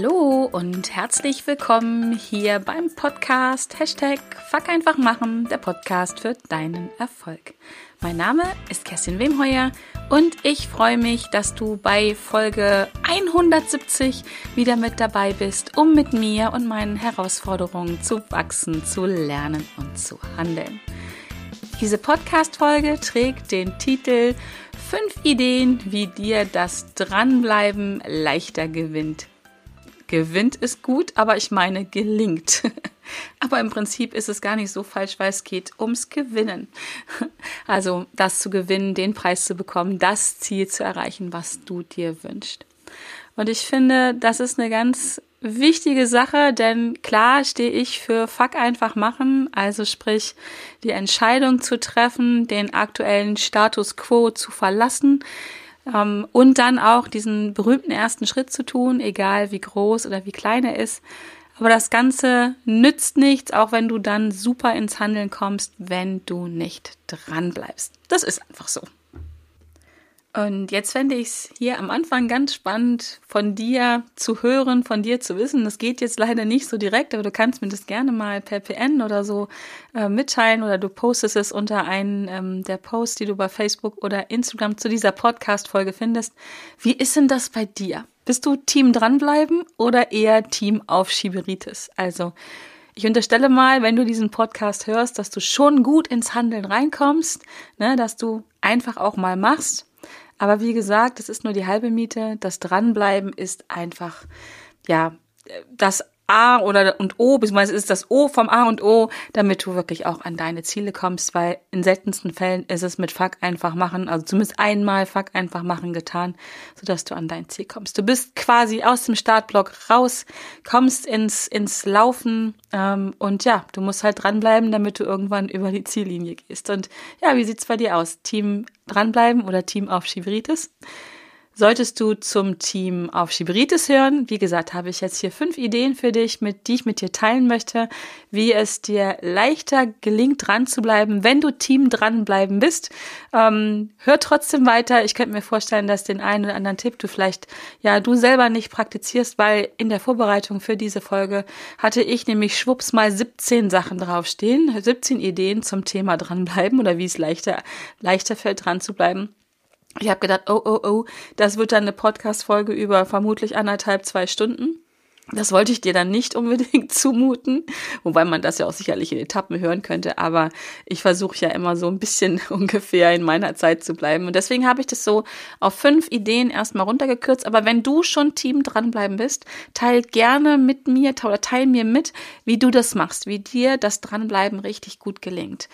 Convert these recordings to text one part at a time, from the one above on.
Hallo und herzlich willkommen hier beim Podcast Hashtag Fuck einfach machen, der Podcast für deinen Erfolg. Mein Name ist Kerstin Wemheuer und ich freue mich, dass du bei Folge 170 wieder mit dabei bist, um mit mir und meinen Herausforderungen zu wachsen, zu lernen und zu handeln. Diese Podcast-Folge trägt den Titel Fünf Ideen, wie dir das Dranbleiben leichter gewinnt. Gewinnt ist gut, aber ich meine gelingt. aber im Prinzip ist es gar nicht so falsch, weil es geht ums Gewinnen. Also das zu gewinnen, den Preis zu bekommen, das Ziel zu erreichen, was du dir wünschst. Und ich finde, das ist eine ganz wichtige Sache, denn klar stehe ich für Fuck einfach machen, also sprich die Entscheidung zu treffen, den aktuellen Status quo zu verlassen und dann auch diesen berühmten ersten Schritt zu tun, egal wie groß oder wie klein er ist. Aber das Ganze nützt nichts, auch wenn du dann super ins Handeln kommst, wenn du nicht dran bleibst. Das ist einfach so. Und jetzt fände ich es hier am Anfang ganz spannend, von dir zu hören, von dir zu wissen. Das geht jetzt leider nicht so direkt, aber du kannst mir das gerne mal per PN oder so äh, mitteilen oder du postest es unter einen ähm, der Posts, die du bei Facebook oder Instagram zu dieser Podcast-Folge findest. Wie ist denn das bei dir? Bist du Team dranbleiben oder eher Team Aufschieberitis? Also, ich unterstelle mal, wenn du diesen Podcast hörst, dass du schon gut ins Handeln reinkommst, ne, dass du einfach auch mal machst aber wie gesagt, das ist nur die halbe Miete. Das Dranbleiben ist einfach, ja, das A oder und O, beziehungsweise ist das O vom A und O, damit du wirklich auch an deine Ziele kommst, weil in seltensten Fällen ist es mit Fuck einfach machen, also zumindest einmal Fuck einfach machen getan, sodass du an dein Ziel kommst. Du bist quasi aus dem Startblock raus, kommst ins, ins Laufen ähm, und ja, du musst halt dranbleiben, damit du irgendwann über die Ziellinie gehst. Und ja, wie sieht's bei dir aus? Team dranbleiben oder Team auf Schiveritis? Solltest du zum Team auf Schiberitis hören, wie gesagt, habe ich jetzt hier fünf Ideen für dich, mit die ich mit dir teilen möchte, wie es dir leichter gelingt, dran zu bleiben, wenn du Team dranbleiben bist. Ähm, hör trotzdem weiter. Ich könnte mir vorstellen, dass den einen oder anderen Tipp du vielleicht ja du selber nicht praktizierst, weil in der Vorbereitung für diese Folge hatte ich nämlich schwupps mal 17 Sachen draufstehen, 17 Ideen zum Thema dranbleiben oder wie es leichter leichter fällt, dran zu bleiben. Ich habe gedacht, oh, oh, oh, das wird dann eine Podcast-Folge über vermutlich anderthalb, zwei Stunden. Das wollte ich dir dann nicht unbedingt zumuten, wobei man das ja auch sicherlich in Etappen hören könnte, aber ich versuche ja immer so ein bisschen ungefähr in meiner Zeit zu bleiben. Und deswegen habe ich das so auf fünf Ideen erstmal runtergekürzt. Aber wenn du schon Team dranbleiben bist, teil gerne mit mir oder teil mir mit, wie du das machst, wie dir das Dranbleiben richtig gut gelingt.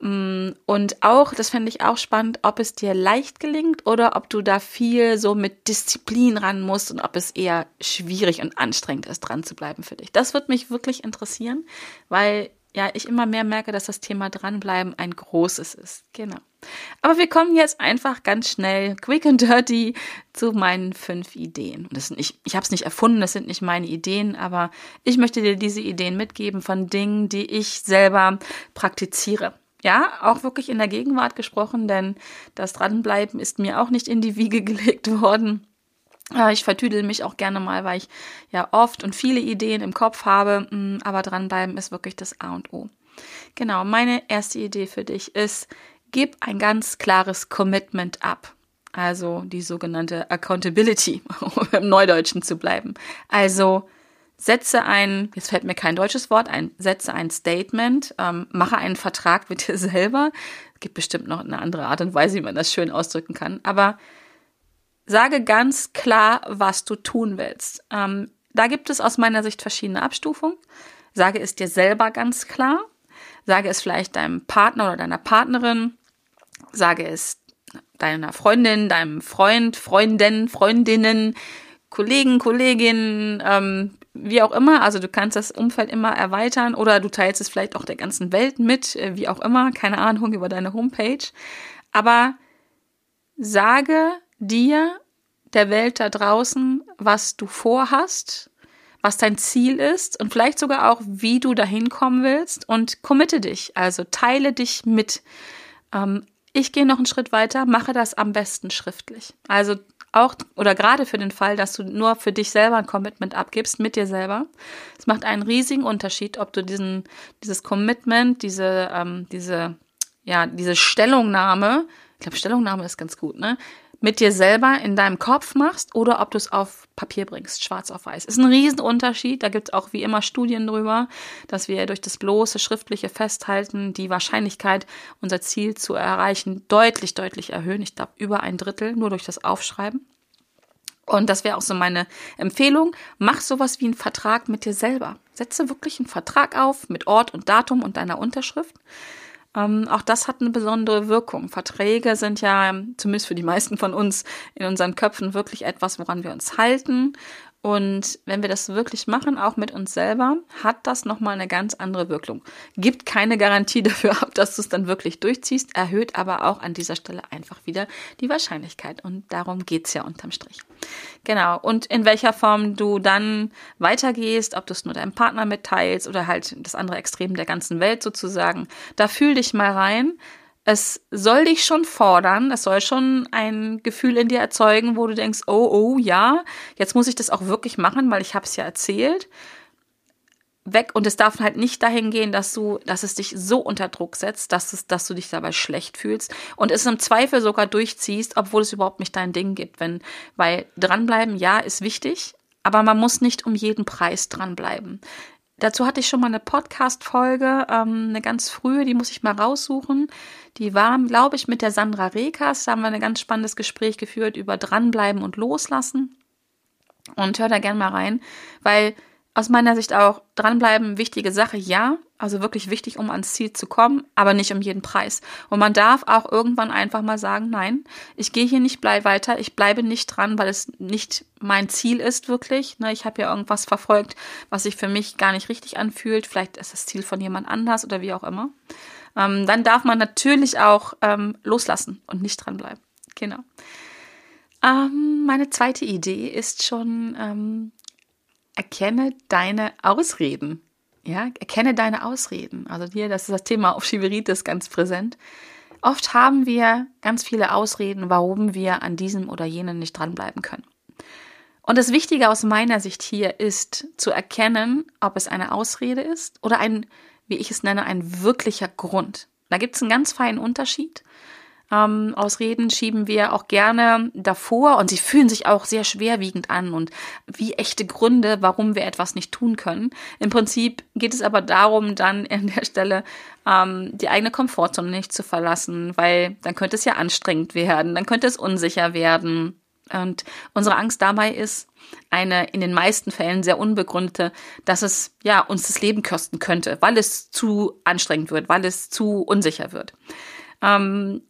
Mm, und auch, das fände ich auch spannend, ob es dir leicht gelingt oder ob du da viel so mit Disziplin ran musst und ob es eher schwierig und anstrengend ist, dran zu bleiben für dich. Das wird mich wirklich interessieren, weil ja, ich immer mehr merke, dass das Thema dranbleiben ein großes ist. Genau. Aber wir kommen jetzt einfach ganz schnell, quick and dirty, zu meinen fünf Ideen. Und das sind nicht, ich habe es nicht erfunden, das sind nicht meine Ideen, aber ich möchte dir diese Ideen mitgeben von Dingen, die ich selber praktiziere ja, auch wirklich in der Gegenwart gesprochen, denn das Dranbleiben ist mir auch nicht in die Wiege gelegt worden. Ich vertüdel mich auch gerne mal, weil ich ja oft und viele Ideen im Kopf habe, mm, aber dranbleiben ist wirklich das A und O. Genau, meine erste Idee für dich ist, gib ein ganz klares Commitment ab. Also die sogenannte Accountability, um im Neudeutschen zu bleiben. Also setze ein, jetzt fällt mir kein deutsches Wort ein, setze ein Statement, ähm, mache einen Vertrag mit dir selber. Es gibt bestimmt noch eine andere Art und Weise, wie man das schön ausdrücken kann. Aber sage ganz klar, was du tun willst. Ähm, da gibt es aus meiner Sicht verschiedene Abstufungen. Sage es dir selber ganz klar. Sage es vielleicht deinem Partner oder deiner Partnerin. Sage es deiner Freundin, deinem Freund, Freundin, Freundinnen, Kollegen, Kolleginnen, ähm, wie auch immer. Also du kannst das Umfeld immer erweitern oder du teilst es vielleicht auch der ganzen Welt mit, äh, wie auch immer, keine Ahnung, über deine Homepage. Aber sage dir, der Welt da draußen, was du vorhast, was dein Ziel ist und vielleicht sogar auch, wie du dahin kommen willst und committe dich, also teile dich mit. Ähm, ich gehe noch einen Schritt weiter, mache das am besten schriftlich. Also auch oder gerade für den Fall, dass du nur für dich selber ein Commitment abgibst, mit dir selber. Es macht einen riesigen Unterschied, ob du diesen, dieses Commitment, diese, ähm, diese, ja, diese Stellungnahme, ich glaube, Stellungnahme ist ganz gut, ne? Mit dir selber in deinem Kopf machst oder ob du es auf Papier bringst, schwarz auf weiß. Ist ein Riesenunterschied. Da gibt es auch wie immer Studien drüber, dass wir durch das bloße schriftliche Festhalten die Wahrscheinlichkeit, unser Ziel zu erreichen, deutlich, deutlich erhöhen. Ich glaube, über ein Drittel nur durch das Aufschreiben. Und das wäre auch so meine Empfehlung. Mach sowas wie einen Vertrag mit dir selber. Setze wirklich einen Vertrag auf mit Ort und Datum und deiner Unterschrift. Ähm, auch das hat eine besondere Wirkung. Verträge sind ja, zumindest für die meisten von uns, in unseren Köpfen wirklich etwas, woran wir uns halten und wenn wir das wirklich machen, auch mit uns selber, hat das nochmal eine ganz andere Wirkung. Gibt keine Garantie dafür ab, dass du es dann wirklich durchziehst, erhöht aber auch an dieser Stelle einfach wieder die Wahrscheinlichkeit. Und darum geht's ja unterm Strich. Genau. Und in welcher Form du dann weitergehst, ob du es nur deinem Partner mitteilst oder halt das andere Extrem der ganzen Welt sozusagen, da fühl dich mal rein es soll dich schon fordern, es soll schon ein Gefühl in dir erzeugen, wo du denkst, oh, oh, ja, jetzt muss ich das auch wirklich machen, weil ich habe es ja erzählt. Weg und es darf halt nicht dahin gehen, dass du, dass es dich so unter Druck setzt, dass es, dass du dich dabei schlecht fühlst und es im Zweifel sogar durchziehst, obwohl es überhaupt nicht dein Ding gibt. Wenn, weil dranbleiben, ja, ist wichtig, aber man muss nicht um jeden Preis dranbleiben. Dazu hatte ich schon mal eine Podcast-Folge, ähm, eine ganz frühe, die muss ich mal raussuchen. Die war, glaube ich, mit der Sandra Rekas. Da haben wir ein ganz spannendes Gespräch geführt über dranbleiben und loslassen. Und hör da gern mal rein, weil aus meiner Sicht auch dranbleiben, wichtige Sache, ja. Also wirklich wichtig, um ans Ziel zu kommen, aber nicht um jeden Preis. Und man darf auch irgendwann einfach mal sagen, nein, ich gehe hier nicht bleib weiter, ich bleibe nicht dran, weil es nicht mein Ziel ist wirklich. Ne, ich habe ja irgendwas verfolgt, was sich für mich gar nicht richtig anfühlt. Vielleicht ist das Ziel von jemand anders oder wie auch immer. Ähm, dann darf man natürlich auch ähm, loslassen und nicht dranbleiben. Genau. Ähm, meine zweite Idee ist schon, erkenne deine Ausreden. Ja, erkenne deine Ausreden. Also hier, das ist das Thema auf Schieberitis ganz präsent. Oft haben wir ganz viele Ausreden, warum wir an diesem oder jenen nicht dranbleiben können. Und das Wichtige aus meiner Sicht hier ist zu erkennen, ob es eine Ausrede ist oder ein, wie ich es nenne, ein wirklicher Grund. Da gibt es einen ganz feinen Unterschied. Ähm, Ausreden schieben wir auch gerne davor und sie fühlen sich auch sehr schwerwiegend an und wie echte Gründe, warum wir etwas nicht tun können. Im Prinzip geht es aber darum, dann an der Stelle ähm, die eigene Komfortzone nicht zu verlassen, weil dann könnte es ja anstrengend werden, dann könnte es unsicher werden. Und unsere Angst dabei ist eine in den meisten Fällen sehr unbegründete, dass es ja uns das Leben kosten könnte, weil es zu anstrengend wird, weil es zu unsicher wird. Ähm,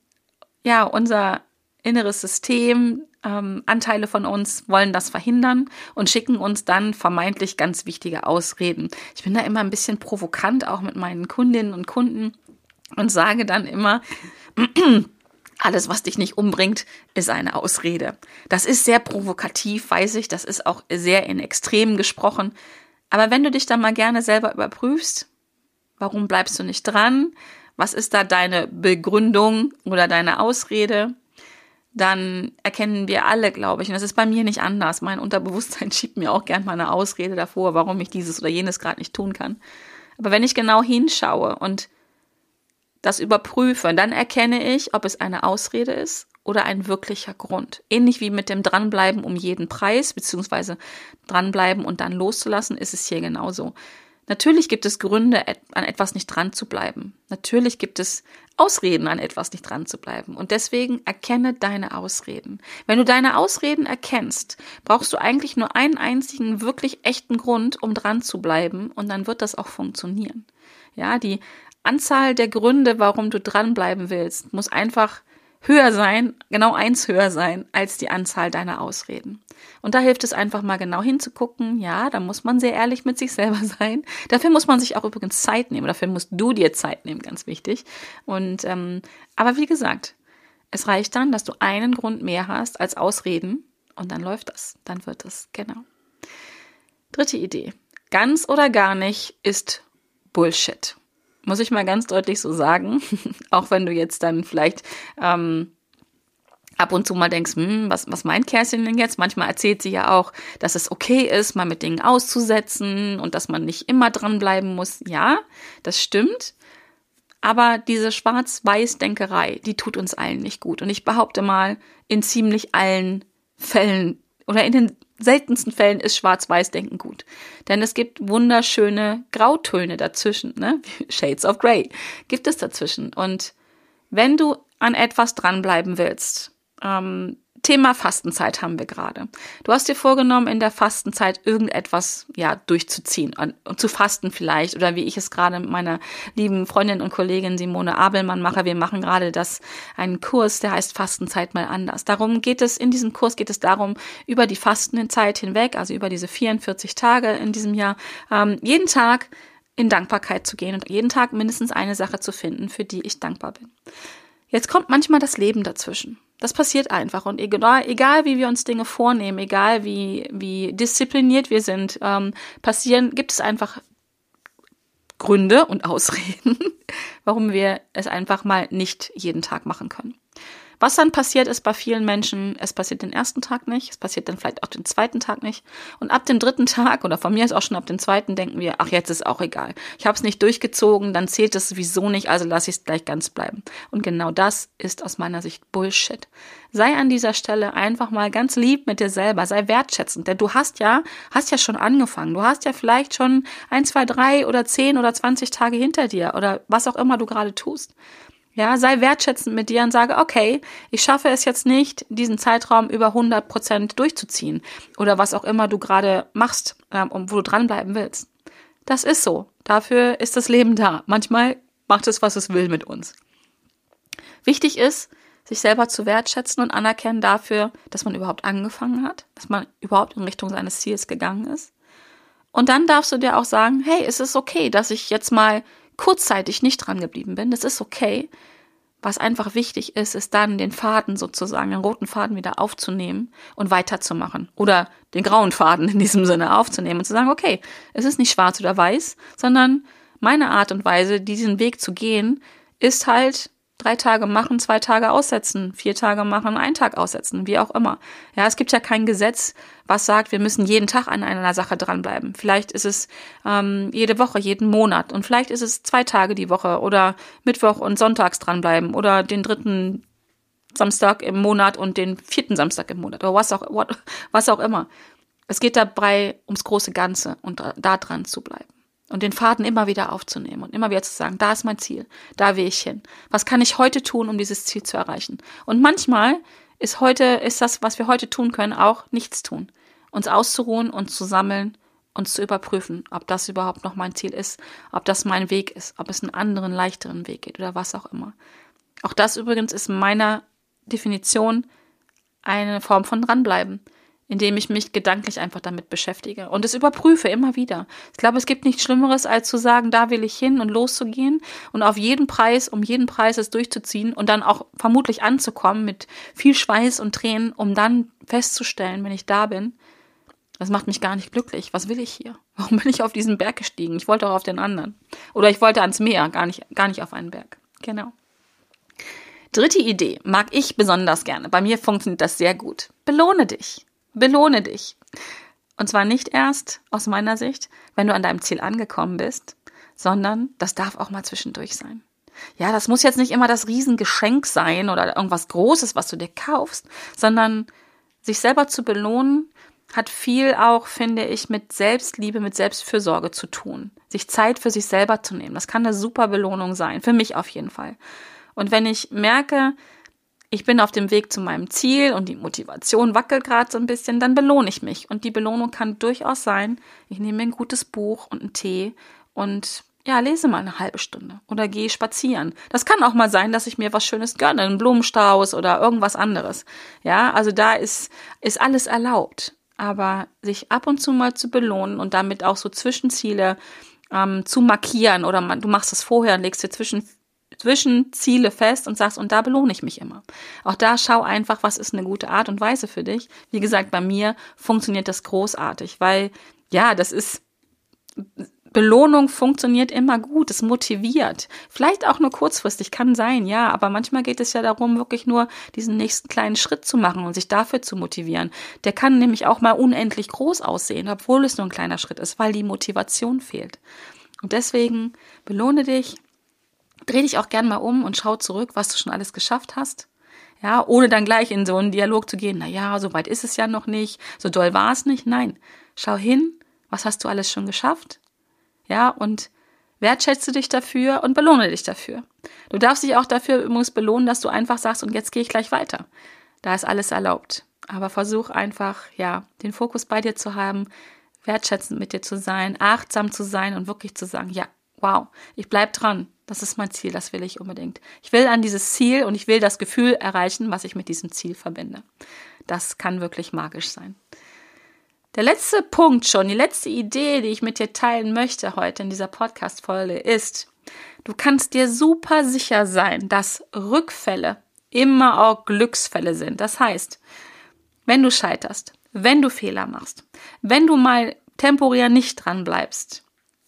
ja, unser inneres System, ähm, Anteile von uns wollen das verhindern und schicken uns dann vermeintlich ganz wichtige Ausreden. Ich bin da immer ein bisschen provokant, auch mit meinen Kundinnen und Kunden und sage dann immer, alles, was dich nicht umbringt, ist eine Ausrede. Das ist sehr provokativ, weiß ich, das ist auch sehr in Extremen gesprochen. Aber wenn du dich dann mal gerne selber überprüfst, warum bleibst du nicht dran? Was ist da deine Begründung oder deine Ausrede, dann erkennen wir alle, glaube ich, und das ist bei mir nicht anders. Mein Unterbewusstsein schiebt mir auch gern mal eine Ausrede davor, warum ich dieses oder jenes gerade nicht tun kann. Aber wenn ich genau hinschaue und das überprüfe, dann erkenne ich, ob es eine Ausrede ist oder ein wirklicher Grund. Ähnlich wie mit dem Dranbleiben um jeden Preis, beziehungsweise dranbleiben und dann loszulassen, ist es hier genauso. Natürlich gibt es Gründe, an etwas nicht dran zu bleiben. Natürlich gibt es Ausreden, an etwas nicht dran zu bleiben. Und deswegen erkenne deine Ausreden. Wenn du deine Ausreden erkennst, brauchst du eigentlich nur einen einzigen wirklich echten Grund, um dran zu bleiben. Und dann wird das auch funktionieren. Ja, die Anzahl der Gründe, warum du dranbleiben willst, muss einfach höher sein, genau eins höher sein als die Anzahl deiner Ausreden. Und da hilft es einfach mal genau hinzugucken. Ja, da muss man sehr ehrlich mit sich selber sein. Dafür muss man sich auch übrigens Zeit nehmen. Dafür musst du dir Zeit nehmen, ganz wichtig. Und ähm, aber wie gesagt, es reicht dann, dass du einen Grund mehr hast als Ausreden und dann läuft das. Dann wird es genau. Dritte Idee: Ganz oder gar nicht ist Bullshit Muss ich mal ganz deutlich so sagen. Auch wenn du jetzt dann vielleicht ähm, ab und zu mal denkst, hm, was, was meint Kerstin denn jetzt? Manchmal erzählt sie ja auch, dass es okay ist, mal mit Dingen auszusetzen und dass man nicht immer dranbleiben muss. Ja, das stimmt. Aber diese Schwarz-Weiß-Denkerei, die tut uns allen nicht gut. Und ich behaupte mal, in ziemlich allen Fällen oder in den seltensten Fällen ist Schwarz-Weiß-Denken gut. Denn es gibt wunderschöne Grautöne dazwischen, ne? Shades of Grey gibt es dazwischen. Und wenn du an etwas dranbleiben willst, ähm, Thema Fastenzeit haben wir gerade. Du hast dir vorgenommen, in der Fastenzeit irgendetwas ja durchzuziehen und zu fasten vielleicht oder wie ich es gerade mit meiner lieben Freundin und Kollegin Simone Abelmann mache. Wir machen gerade das einen Kurs, der heißt Fastenzeit mal anders. Darum geht es in diesem Kurs geht es darum über die Fastenzeit hinweg, also über diese 44 Tage in diesem Jahr, ähm, jeden Tag in Dankbarkeit zu gehen und jeden Tag mindestens eine Sache zu finden, für die ich dankbar bin. Jetzt kommt manchmal das Leben dazwischen. Das passiert einfach. Und egal, egal wie wir uns Dinge vornehmen, egal wie, wie diszipliniert wir sind, ähm, passieren, gibt es einfach Gründe und Ausreden, warum wir es einfach mal nicht jeden Tag machen können. Was dann passiert ist bei vielen Menschen, es passiert den ersten Tag nicht, es passiert dann vielleicht auch den zweiten Tag nicht. Und ab dem dritten Tag oder von mir ist auch schon ab dem zweiten denken wir, ach jetzt ist auch egal. Ich habe es nicht durchgezogen, dann zählt es sowieso nicht, also lasse ich es gleich ganz bleiben. Und genau das ist aus meiner Sicht Bullshit. Sei an dieser Stelle einfach mal ganz lieb mit dir selber, sei wertschätzend, denn du hast ja, hast ja schon angefangen. Du hast ja vielleicht schon ein, zwei, drei oder zehn oder zwanzig Tage hinter dir oder was auch immer du gerade tust. Ja, sei wertschätzend mit dir und sage, okay, ich schaffe es jetzt nicht, diesen Zeitraum über 100 Prozent durchzuziehen oder was auch immer du gerade machst, ähm, wo du dranbleiben willst. Das ist so. Dafür ist das Leben da. Manchmal macht es, was es will mit uns. Wichtig ist, sich selber zu wertschätzen und anerkennen dafür, dass man überhaupt angefangen hat, dass man überhaupt in Richtung seines Ziels gegangen ist. Und dann darfst du dir auch sagen, hey, es ist okay, dass ich jetzt mal kurzzeitig nicht dran geblieben bin. Das ist okay. Was einfach wichtig ist, ist dann den Faden sozusagen, den roten Faden wieder aufzunehmen und weiterzumachen. Oder den grauen Faden in diesem Sinne aufzunehmen und zu sagen, okay, es ist nicht schwarz oder weiß, sondern meine Art und Weise, diesen Weg zu gehen, ist halt drei Tage machen, zwei Tage aussetzen, vier Tage machen, einen Tag aussetzen, wie auch immer. Ja, es gibt ja kein Gesetz, was sagt, wir müssen jeden Tag an einer Sache dranbleiben. Vielleicht ist es ähm, jede Woche, jeden Monat und vielleicht ist es zwei Tage die Woche oder Mittwoch und Sonntags dranbleiben oder den dritten Samstag im Monat und den vierten Samstag im Monat oder was auch, was auch immer. Es geht dabei ums große Ganze und da dran zu bleiben und den Faden immer wieder aufzunehmen und immer wieder zu sagen, da ist mein Ziel, da will ich hin. Was kann ich heute tun, um dieses Ziel zu erreichen? Und manchmal ist heute, ist das, was wir heute tun können, auch nichts tun. Uns auszuruhen und zu sammeln, uns zu überprüfen, ob das überhaupt noch mein Ziel ist, ob das mein Weg ist, ob es einen anderen, leichteren Weg geht oder was auch immer. Auch das übrigens ist meiner Definition eine Form von dranbleiben indem ich mich gedanklich einfach damit beschäftige und es überprüfe immer wieder. Ich glaube, es gibt nichts Schlimmeres, als zu sagen, da will ich hin und loszugehen und auf jeden Preis, um jeden Preis es durchzuziehen und dann auch vermutlich anzukommen mit viel Schweiß und Tränen, um dann festzustellen, wenn ich da bin, das macht mich gar nicht glücklich. Was will ich hier? Warum bin ich auf diesen Berg gestiegen? Ich wollte auch auf den anderen. Oder ich wollte ans Meer, gar nicht, gar nicht auf einen Berg. Genau. Dritte Idee mag ich besonders gerne. Bei mir funktioniert das sehr gut. Belohne dich. Belohne dich. Und zwar nicht erst aus meiner Sicht, wenn du an deinem Ziel angekommen bist, sondern das darf auch mal zwischendurch sein. Ja, das muss jetzt nicht immer das Riesengeschenk sein oder irgendwas Großes, was du dir kaufst, sondern sich selber zu belohnen, hat viel auch, finde ich, mit Selbstliebe, mit Selbstfürsorge zu tun. Sich Zeit für sich selber zu nehmen. Das kann eine super Belohnung sein. Für mich auf jeden Fall. Und wenn ich merke, ich bin auf dem Weg zu meinem Ziel und die Motivation wackelt gerade so ein bisschen, dann belohne ich mich. Und die Belohnung kann durchaus sein, ich nehme mir ein gutes Buch und einen Tee und ja, lese mal eine halbe Stunde oder gehe spazieren. Das kann auch mal sein, dass ich mir was Schönes gönne, einen Blumenstrauß oder irgendwas anderes. Ja, also da ist, ist alles erlaubt. Aber sich ab und zu mal zu belohnen und damit auch so Zwischenziele ähm, zu markieren oder man, du machst das vorher und legst dir zwischen Zwischenziele fest und sagst, und da belohne ich mich immer. Auch da schau einfach, was ist eine gute Art und Weise für dich. Wie gesagt, bei mir funktioniert das großartig, weil ja, das ist Belohnung funktioniert immer gut, es motiviert. Vielleicht auch nur kurzfristig, kann sein, ja, aber manchmal geht es ja darum, wirklich nur diesen nächsten kleinen Schritt zu machen und sich dafür zu motivieren. Der kann nämlich auch mal unendlich groß aussehen, obwohl es nur ein kleiner Schritt ist, weil die Motivation fehlt. Und deswegen belohne dich, dreh dich auch gern mal um und schau zurück, was du schon alles geschafft hast. Ja, ohne dann gleich in so einen Dialog zu gehen, na ja, so weit ist es ja noch nicht, so doll war es nicht. Nein, schau hin, was hast du alles schon geschafft? Ja, und wertschätze dich dafür und belohne dich dafür. Du darfst dich auch dafür übrigens belohnen, dass du einfach sagst, und jetzt gehe ich gleich weiter. Da ist alles erlaubt. Aber versuch einfach, ja, den Fokus bei dir zu haben, wertschätzend mit dir zu sein, achtsam zu sein und wirklich zu sagen, ja, wow, ich bleib dran. Das ist mein Ziel, das will ich unbedingt. Ich will an dieses Ziel und ich will das Gefühl erreichen, was ich mit diesem Ziel verbinde. Das kann wirklich magisch sein. Der letzte Punkt schon, die letzte Idee, die ich mit dir teilen möchte heute in dieser Podcast-Folge ist, du kannst dir super sicher sein, dass Rückfälle immer auch Glücksfälle sind. Das heißt, wenn du scheiterst, wenn du Fehler machst, wenn du mal temporär nicht dran bleibst,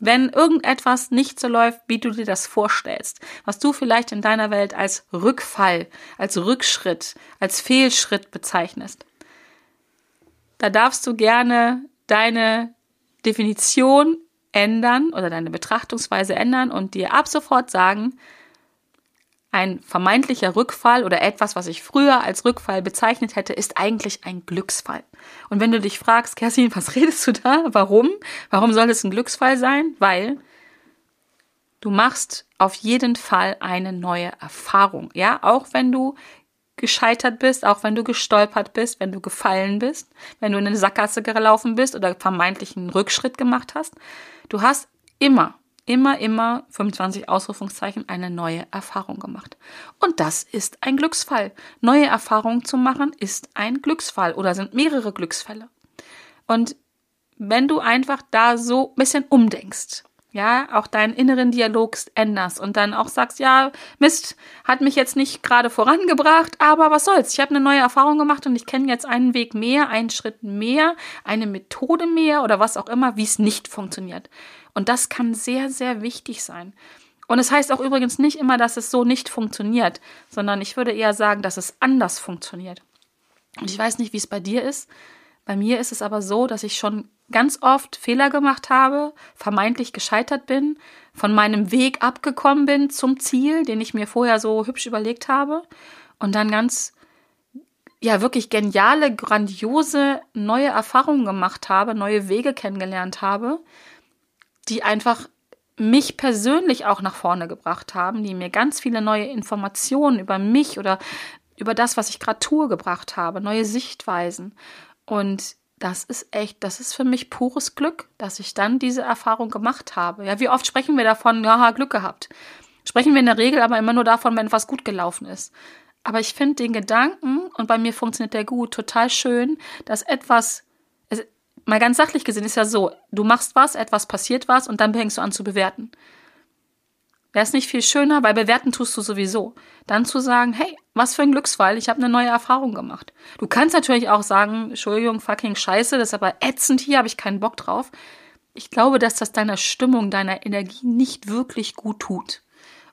wenn irgendetwas nicht so läuft, wie du dir das vorstellst, was du vielleicht in deiner Welt als Rückfall, als Rückschritt, als Fehlschritt bezeichnest, da darfst du gerne deine Definition ändern oder deine Betrachtungsweise ändern und dir ab sofort sagen, ein vermeintlicher Rückfall oder etwas, was ich früher als Rückfall bezeichnet hätte, ist eigentlich ein Glücksfall. Und wenn du dich fragst, Kerstin, was redest du da? Warum? Warum soll es ein Glücksfall sein? Weil du machst auf jeden Fall eine neue Erfahrung. Ja, auch wenn du gescheitert bist, auch wenn du gestolpert bist, wenn du gefallen bist, wenn du in eine Sackgasse gelaufen bist oder vermeintlich einen Rückschritt gemacht hast. Du hast immer, immer, immer 25 Ausrufungszeichen eine neue Erfahrung gemacht. Und das ist ein Glücksfall. Neue Erfahrungen zu machen ist ein Glücksfall oder sind mehrere Glücksfälle. Und wenn du einfach da so ein bisschen umdenkst ja, auch deinen inneren Dialog änderst und dann auch sagst, ja, Mist, hat mich jetzt nicht gerade vorangebracht, aber was soll's? Ich habe eine neue Erfahrung gemacht und ich kenne jetzt einen Weg mehr, einen Schritt mehr, eine Methode mehr oder was auch immer, wie es nicht funktioniert. Und das kann sehr, sehr wichtig sein. Und es heißt auch übrigens nicht immer, dass es so nicht funktioniert, sondern ich würde eher sagen, dass es anders funktioniert. Und ich weiß nicht, wie es bei dir ist. Bei mir ist es aber so, dass ich schon ganz oft Fehler gemacht habe, vermeintlich gescheitert bin, von meinem Weg abgekommen bin zum Ziel, den ich mir vorher so hübsch überlegt habe und dann ganz ja wirklich geniale, grandiose neue Erfahrungen gemacht habe, neue Wege kennengelernt habe, die einfach mich persönlich auch nach vorne gebracht haben, die mir ganz viele neue Informationen über mich oder über das, was ich gerade tue, gebracht habe, neue Sichtweisen. Und das ist echt, das ist für mich pures Glück, dass ich dann diese Erfahrung gemacht habe. Ja, wie oft sprechen wir davon, ja, Glück gehabt. Sprechen wir in der Regel aber immer nur davon, wenn was gut gelaufen ist. Aber ich finde den Gedanken, und bei mir funktioniert der gut, total schön, dass etwas, mal ganz sachlich gesehen, ist ja so, du machst was, etwas passiert was und dann fängst du an zu bewerten. Wäre es nicht viel schöner, weil bewerten tust du sowieso. Dann zu sagen, hey, was für ein Glücksfall, ich habe eine neue Erfahrung gemacht. Du kannst natürlich auch sagen, Entschuldigung, fucking Scheiße, das ist aber ätzend hier, habe ich keinen Bock drauf. Ich glaube, dass das deiner Stimmung, deiner Energie nicht wirklich gut tut.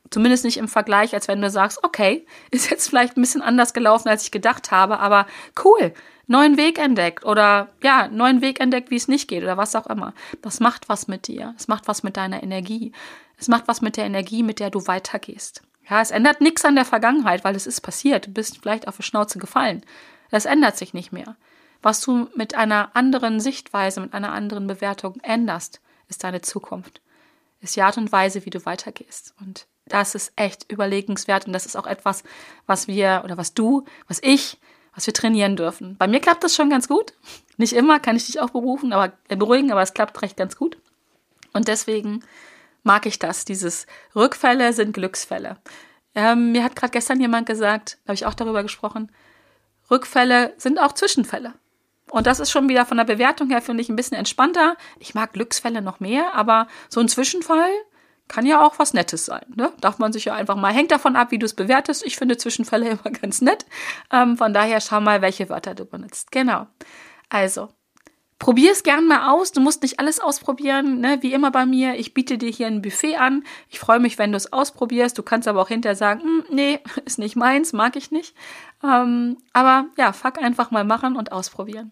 Zumindest nicht im Vergleich, als wenn du sagst, okay, ist jetzt vielleicht ein bisschen anders gelaufen, als ich gedacht habe, aber cool, neuen Weg entdeckt oder ja, neuen Weg entdeckt, wie es nicht geht oder was auch immer. Das macht was mit dir. Es macht was mit deiner Energie. Es macht was mit der Energie, mit der du weitergehst. Ja, es ändert nichts an der Vergangenheit, weil es ist passiert. Du bist vielleicht auf die Schnauze gefallen. Das ändert sich nicht mehr. Was du mit einer anderen Sichtweise, mit einer anderen Bewertung änderst, ist deine Zukunft. Ist die Art und Weise, wie du weitergehst. Und das ist echt überlegenswert und das ist auch etwas, was wir oder was du, was ich, was wir trainieren dürfen. Bei mir klappt das schon ganz gut. Nicht immer kann ich dich auch berufen, aber äh, beruhigen, aber es klappt recht ganz gut. Und deswegen mag ich das. Dieses Rückfälle sind Glücksfälle. Ähm, mir hat gerade gestern jemand gesagt, habe ich auch darüber gesprochen, Rückfälle sind auch Zwischenfälle. Und das ist schon wieder von der Bewertung her, finde ich, ein bisschen entspannter. Ich mag Glücksfälle noch mehr, aber so ein Zwischenfall kann ja auch was Nettes sein. Ne? Darf man sich ja einfach mal, hängt davon ab, wie du es bewertest. Ich finde Zwischenfälle immer ganz nett. Ähm, von daher schau mal, welche Wörter du benutzt. Genau. Also, Probier es gern mal aus. Du musst nicht alles ausprobieren, ne? wie immer bei mir. Ich biete dir hier ein Buffet an. Ich freue mich, wenn du es ausprobierst. Du kannst aber auch hinterher sagen, hm, nee, ist nicht meins, mag ich nicht. Ähm, aber ja, fuck einfach mal machen und ausprobieren.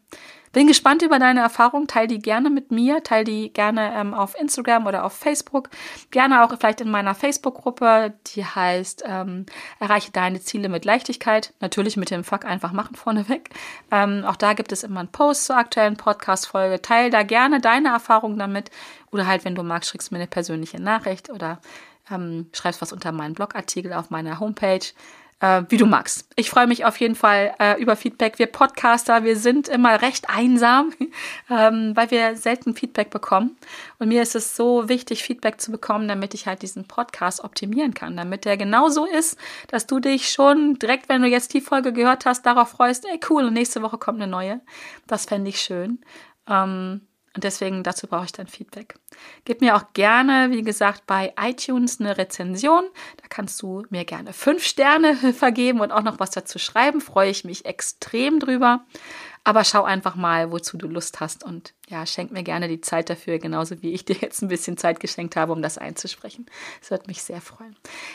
Bin gespannt über deine Erfahrungen. Teil die gerne mit mir. Teil die gerne ähm, auf Instagram oder auf Facebook. Gerne auch vielleicht in meiner Facebook-Gruppe, die heißt ähm, Erreiche deine Ziele mit Leichtigkeit. Natürlich mit dem Fuck einfach machen vorneweg. Ähm, auch da gibt es immer einen Post zur aktuellen Podcast-Folge. Teil da gerne deine Erfahrungen damit. Oder halt, wenn du magst, schickst mir eine persönliche Nachricht oder ähm, schreibst was unter meinen Blogartikel auf meiner Homepage äh, wie du magst. Ich freue mich auf jeden Fall äh, über Feedback. Wir Podcaster, wir sind immer recht einsam, ähm, weil wir selten Feedback bekommen. Und mir ist es so wichtig, Feedback zu bekommen, damit ich halt diesen Podcast optimieren kann, damit der genauso ist, dass du dich schon direkt, wenn du jetzt die Folge gehört hast, darauf freust, ey cool, und nächste Woche kommt eine neue. Das fände ich schön. Ähm, und deswegen dazu brauche ich dein Feedback. Gib mir auch gerne, wie gesagt, bei iTunes eine Rezension. Da kannst du mir gerne fünf Sterne vergeben und auch noch was dazu schreiben. Freue ich mich extrem drüber. Aber schau einfach mal, wozu du Lust hast und ja, schenk mir gerne die Zeit dafür, genauso wie ich dir jetzt ein bisschen Zeit geschenkt habe, um das einzusprechen. Das wird mich sehr freuen.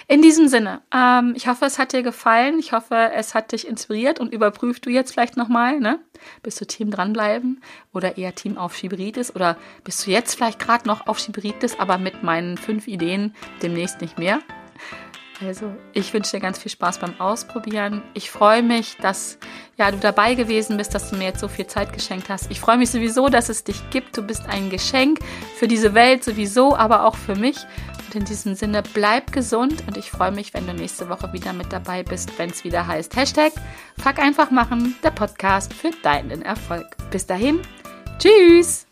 In diesem Sinne, ähm, ich hoffe, es hat dir gefallen. Ich hoffe, es hat dich inspiriert und überprüft du jetzt vielleicht nochmal, ne? Bist du Team dranbleiben oder eher Team auf Schieberitis oder bist du jetzt vielleicht gerade noch auf Schieberitis, aber mit meinen fünf Ideen demnächst nicht mehr? Also, ich wünsche dir ganz viel Spaß beim Ausprobieren. Ich freue mich, dass ja, du dabei gewesen bist, dass du mir jetzt so viel Zeit geschenkt hast. Ich freue mich sowieso, dass es dich gibt. Du bist ein Geschenk für diese Welt sowieso, aber auch für mich. Und in diesem Sinne, bleib gesund und ich freue mich, wenn du nächste Woche wieder mit dabei bist, wenn es wieder heißt Hashtag Fuck einfach machen, der Podcast für deinen Erfolg. Bis dahin, tschüss!